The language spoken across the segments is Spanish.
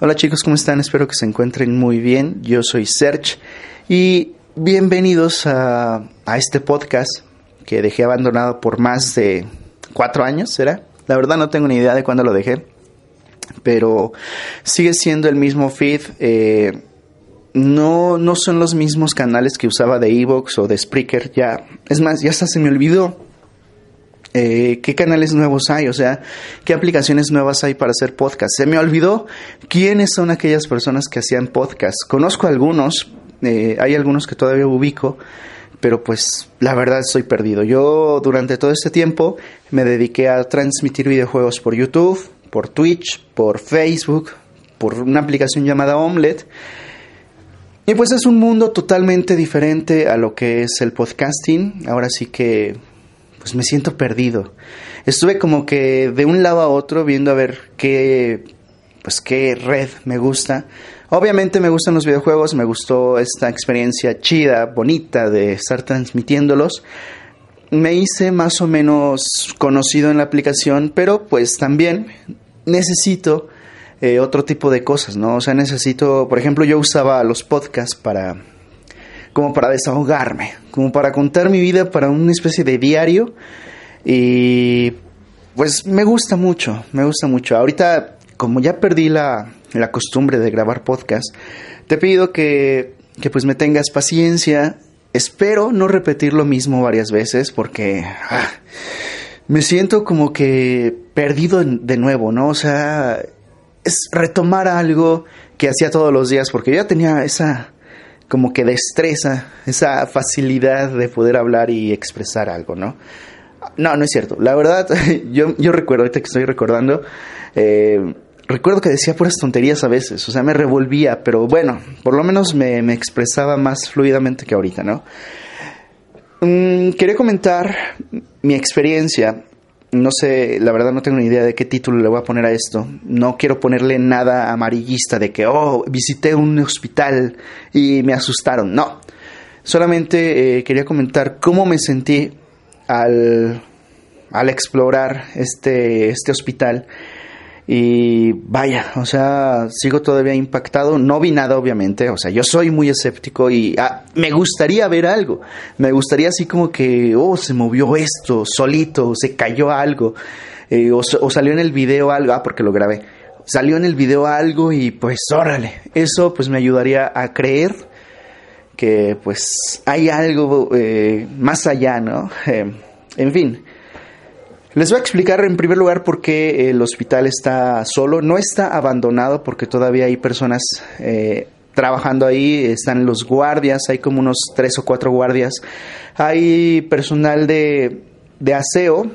Hola chicos, ¿cómo están? Espero que se encuentren muy bien. Yo soy Serge y bienvenidos a, a este podcast que dejé abandonado por más de cuatro años, ¿será? La verdad no tengo ni idea de cuándo lo dejé, pero sigue siendo el mismo feed. Eh, no, no son los mismos canales que usaba de Evox o de Spreaker. Ya, es más, ya hasta se me olvidó eh, qué canales nuevos hay, o sea, qué aplicaciones nuevas hay para hacer podcast. Se me olvidó quiénes son aquellas personas que hacían podcast. Conozco algunos, eh, hay algunos que todavía ubico, pero pues la verdad estoy perdido. Yo durante todo este tiempo me dediqué a transmitir videojuegos por YouTube, por Twitch, por Facebook, por una aplicación llamada Omelette. Y pues es un mundo totalmente diferente a lo que es el podcasting. Ahora sí que pues me siento perdido. Estuve como que de un lado a otro viendo a ver qué, pues qué red me gusta. Obviamente me gustan los videojuegos, me gustó esta experiencia chida, bonita de estar transmitiéndolos. Me hice más o menos conocido en la aplicación, pero pues también necesito eh, otro tipo de cosas, ¿no? O sea, necesito, por ejemplo, yo usaba los podcasts para como para desahogarme, como para contar mi vida para una especie de diario. Y pues me gusta mucho, me gusta mucho. Ahorita, como ya perdí la, la costumbre de grabar podcast, te pido que, que pues me tengas paciencia. Espero no repetir lo mismo varias veces porque ah, me siento como que perdido de nuevo, ¿no? O sea, es retomar algo que hacía todos los días porque ya tenía esa como que destreza, esa facilidad de poder hablar y expresar algo, ¿no? No, no es cierto. La verdad, yo, yo recuerdo, ahorita que estoy recordando, eh, recuerdo que decía puras tonterías a veces, o sea, me revolvía, pero bueno, por lo menos me, me expresaba más fluidamente que ahorita, ¿no? Mm, quería comentar mi experiencia no sé, la verdad no tengo ni idea de qué título le voy a poner a esto. No quiero ponerle nada amarillista de que, oh, visité un hospital y me asustaron. No, solamente eh, quería comentar cómo me sentí al, al explorar este, este hospital y vaya, o sea, sigo todavía impactado. No vi nada, obviamente. O sea, yo soy muy escéptico y ah, me gustaría ver algo. Me gustaría así como que, oh, se movió esto solito, se cayó algo. Eh, o, salió en el video algo, ah, porque lo grabé. Salió en el video algo y pues, órale. Eso pues me ayudaría a creer que pues hay algo eh, más allá, ¿no? Eh, en fin. Les voy a explicar en primer lugar por qué el hospital está solo. No está abandonado porque todavía hay personas eh, trabajando ahí. Están los guardias, hay como unos tres o cuatro guardias. Hay personal de, de aseo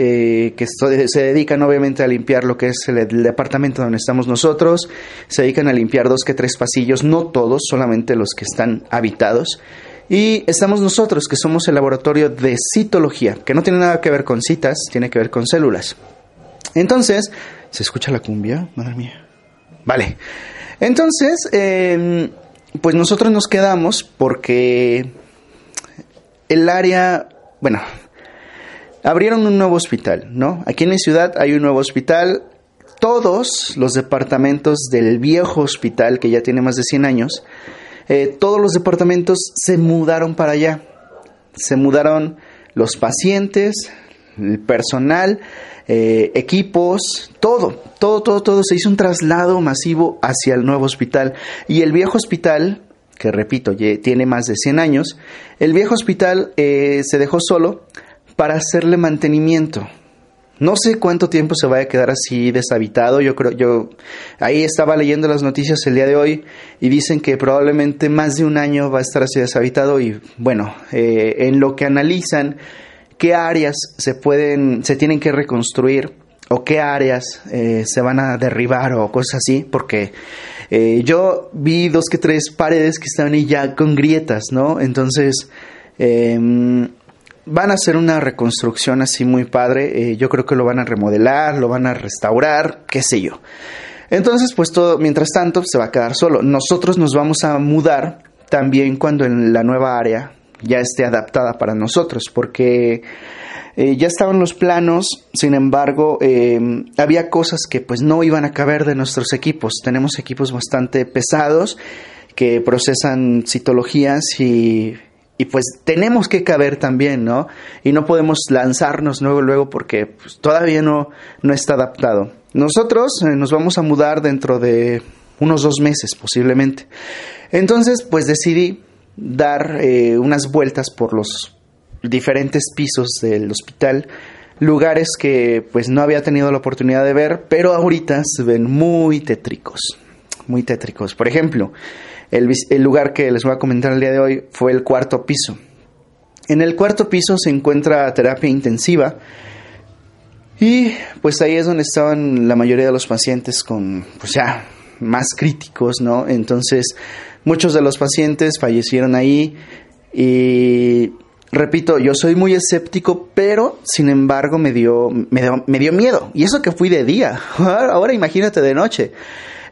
eh, que se dedican obviamente a limpiar lo que es el, departamento donde estamos nosotros. Se dedican a limpiar dos que tres pasillos, no todos, solamente los que están habitados. Y estamos nosotros, que somos el laboratorio de citología, que no tiene nada que ver con citas, tiene que ver con células. Entonces, ¿se escucha la cumbia? Madre mía. Vale. Entonces, eh, pues nosotros nos quedamos porque el área, bueno, abrieron un nuevo hospital, ¿no? Aquí en mi ciudad hay un nuevo hospital. Todos los departamentos del viejo hospital, que ya tiene más de 100 años, eh, todos los departamentos se mudaron para allá. Se mudaron los pacientes, el personal, eh, equipos, todo, todo, todo, todo. Se hizo un traslado masivo hacia el nuevo hospital. Y el viejo hospital, que repito, tiene más de 100 años, el viejo hospital eh, se dejó solo para hacerle mantenimiento. No sé cuánto tiempo se vaya a quedar así deshabitado. Yo creo, yo ahí estaba leyendo las noticias el día de hoy y dicen que probablemente más de un año va a estar así deshabitado y bueno, eh, en lo que analizan qué áreas se pueden, se tienen que reconstruir o qué áreas eh, se van a derribar o cosas así, porque eh, yo vi dos que tres paredes que estaban ahí ya con grietas, ¿no? Entonces, eh, van a hacer una reconstrucción así muy padre. Eh, yo creo que lo van a remodelar, lo van a restaurar, qué sé yo. Entonces, pues todo, mientras tanto, se va a quedar solo. Nosotros nos vamos a mudar también cuando en la nueva área ya esté adaptada para nosotros, porque Eh, ya estaban los planos, sin embargo, eh, había cosas que pues no iban a caber de nuestros equipos. Tenemos equipos bastante pesados que procesan citologías y, y pues tenemos que caber también, ¿no? Y no podemos lanzarnos luego, luego porque pues, todavía no, no está adaptado. Nosotros eh, nos vamos a mudar dentro de unos dos meses posiblemente. Entonces, pues decidí dar unas vueltas por los diferentes pisos del hospital, lugares que pues no había tenido la oportunidad de ver, pero ahorita se ven muy tétricos, muy tétricos. Por ejemplo, el, el lugar que les voy a comentar el día de hoy fue el cuarto piso. En el cuarto piso se encuentra terapia intensiva y pues ahí es donde estaban la mayoría de los pacientes con, pues ya, más críticos, ¿no? Entonces, muchos de los pacientes fallecieron ahí y repito, yo soy muy escéptico, pero sin embargo me dio, me dio, miedo. Y eso que fui de día. Ahora imagínate de noche.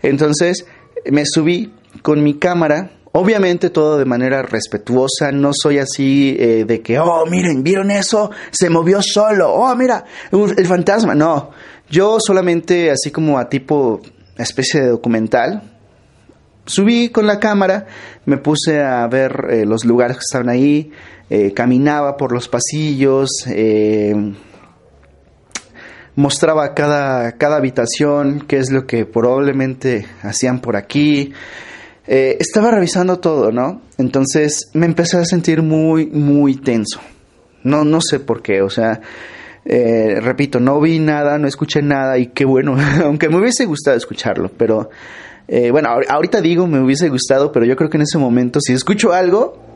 Entonces me subí con mi cámara. Obviamente todo de manera respetuosa, no soy así eh, de que, oh, miren, ¿vieron eso? Se movió solo, oh, mira, el fantasma. No, yo solamente así como a tipo especie de documental, subí con la cámara, me puse a ver eh, los lugares que estaban ahí, eh, caminaba por los pasillos, eh, mostraba cada, cada habitación, qué es lo que probablemente hacían por aquí. Eh, estaba revisando todo, ¿no? Entonces me empecé a sentir muy, muy tenso. No, no sé por qué, o sea, repito, no vi nada, no escuché nada y qué bueno, aunque me hubiese gustado escucharlo, pero bueno, ahorita digo me hubiese gustado, pero yo creo que en ese momento si escucho algo,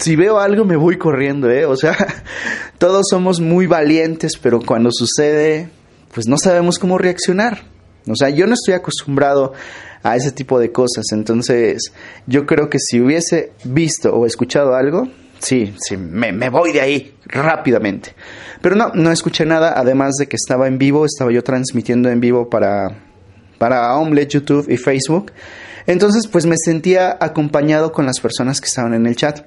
si veo algo me voy corriendo, ¿eh? O sea, todos somos muy valientes, pero cuando sucede, pues no sabemos cómo reaccionar. O sea, yo no estoy acostumbrado a ese tipo de cosas, entonces yo creo que si hubiese visto o escuchado algo, sí, sí, me, me voy de ahí rápidamente. Pero no, no escuché nada, además de que estaba en vivo, estaba yo transmitiendo en vivo para, para Omelette, YouTube y Facebook. Entonces, pues me sentía acompañado con las personas que estaban en el chat.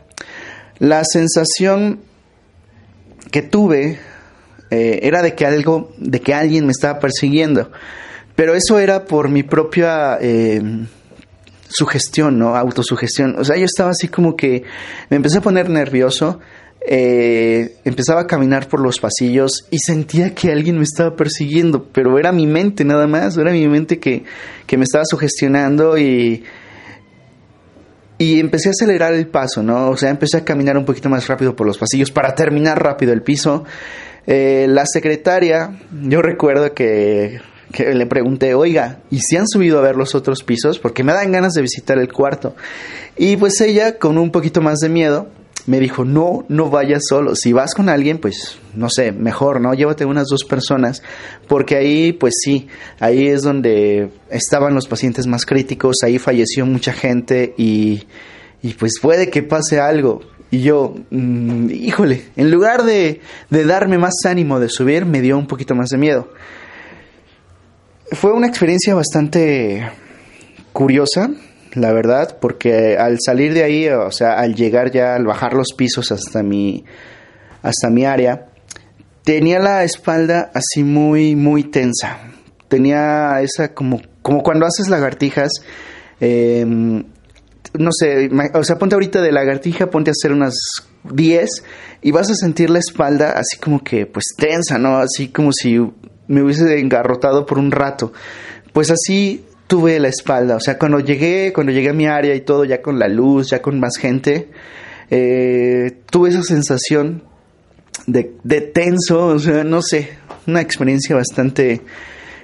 La sensación que tuve eh, era de que algo, de que alguien me estaba persiguiendo, pero eso era por mi propia eh, sugestión, ¿no? Autosugestión. O sea, yo estaba así como que me empecé a poner nervioso. Eh, empezaba a caminar por los pasillos y sentía que alguien me estaba persiguiendo, pero era mi mente nada más, era mi mente que, que me estaba sugestionando y, y empecé a acelerar el paso, ¿no? O sea, empecé a caminar un poquito más rápido por los pasillos para terminar rápido el piso. Eh, la secretaria, yo recuerdo que, que, le pregunté, oiga, ¿y si han subido a ver los otros pisos? Porque me dan ganas de visitar el cuarto. Y pues ella, con un poquito más de miedo, me dijo, no, no vayas solo. Si vas con alguien, pues, no sé, mejor, ¿no? Llévate unas dos personas, porque ahí, pues sí, ahí es donde estaban los pacientes más críticos, ahí falleció mucha gente y, y pues puede que pase algo. Y yo, mm, híjole, en lugar de, de darme más ánimo de subir, me dio un poquito más de miedo. Fue una experiencia bastante curiosa, la verdad, porque al salir de ahí, o sea, al llegar ya, al bajar los pisos hasta mi, hasta mi área, tenía la espalda así muy, muy tensa. Tenía esa como, como cuando haces lagartijas, em, no sé, o sea, ponte ahorita de lagartija, ponte a hacer unas 10 y vas a sentir la espalda así como que, pues tensa, ¿no? Así como si me hubiese engarrotado por un rato. Pues así tuve la espalda. O sea, cuando llegué, cuando llegué a mi área y todo, ya con la luz, ya con más gente, eh, tuve esa sensación de, de tenso, o sea, no sé, una experiencia bastante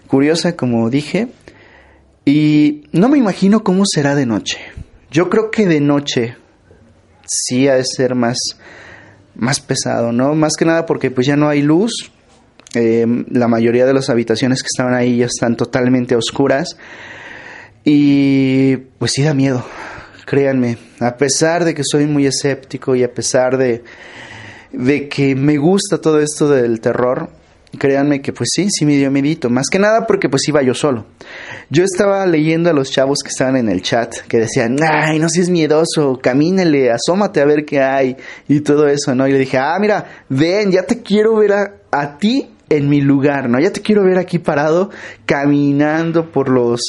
curiosa, como dije. Y no me imagino cómo será de noche. Yo creo que de noche sí ha de ser más, más pesado, ¿no? Más que nada porque pues ya no hay luz. Eh, la mayoría de las habitaciones que estaban ahí ya están totalmente oscuras. Y pues sí da miedo, créanme, a pesar de que soy muy escéptico y a pesar de, de que me gusta todo esto del terror, créanme que pues sí, sí me dio medito, más que nada porque pues iba yo solo. Yo estaba leyendo a los chavos que estaban en el chat, que decían, ay, no seas miedoso, camínele, asómate a ver qué hay, y todo eso, ¿no? Y le dije, ah, mira, ven, ya te quiero ver a, a ti en mi lugar, ¿no? Ya te quiero ver aquí parado, caminando por los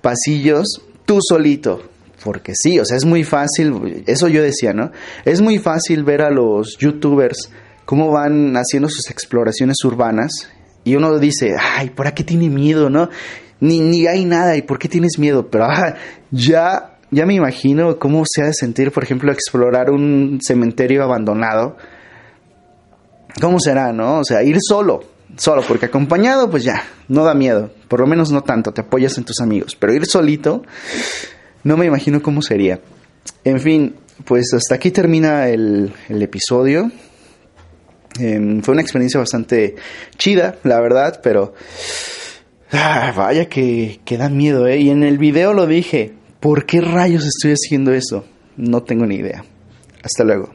pasillos, tú solito. Porque sí, o sea, es muy fácil, eso yo decía, ¿no? Es muy fácil ver a los youtubers cómo van haciendo sus exploraciones urbanas y uno dice, ay, ¿por qué tiene miedo, no? Ni, ni hay nada, ¿y por qué tienes miedo? Pero ah, ya, ya me imagino cómo se ha de sentir, por ejemplo, explorar un cementerio abandonado. ¿Cómo será, no? O sea, ir solo, solo, porque acompañado, pues ya, no da miedo, por lo menos no tanto, te apoyas en tus amigos, pero ir solito, no me imagino cómo sería. En fin, pues hasta aquí termina el, episodio. Em, fue una experiencia bastante chida, la verdad, pero ah, vaya que, que da miedo, ¿eh? Y en el video lo dije, ¿por qué rayos estoy haciendo eso? No tengo ni idea. Hasta luego.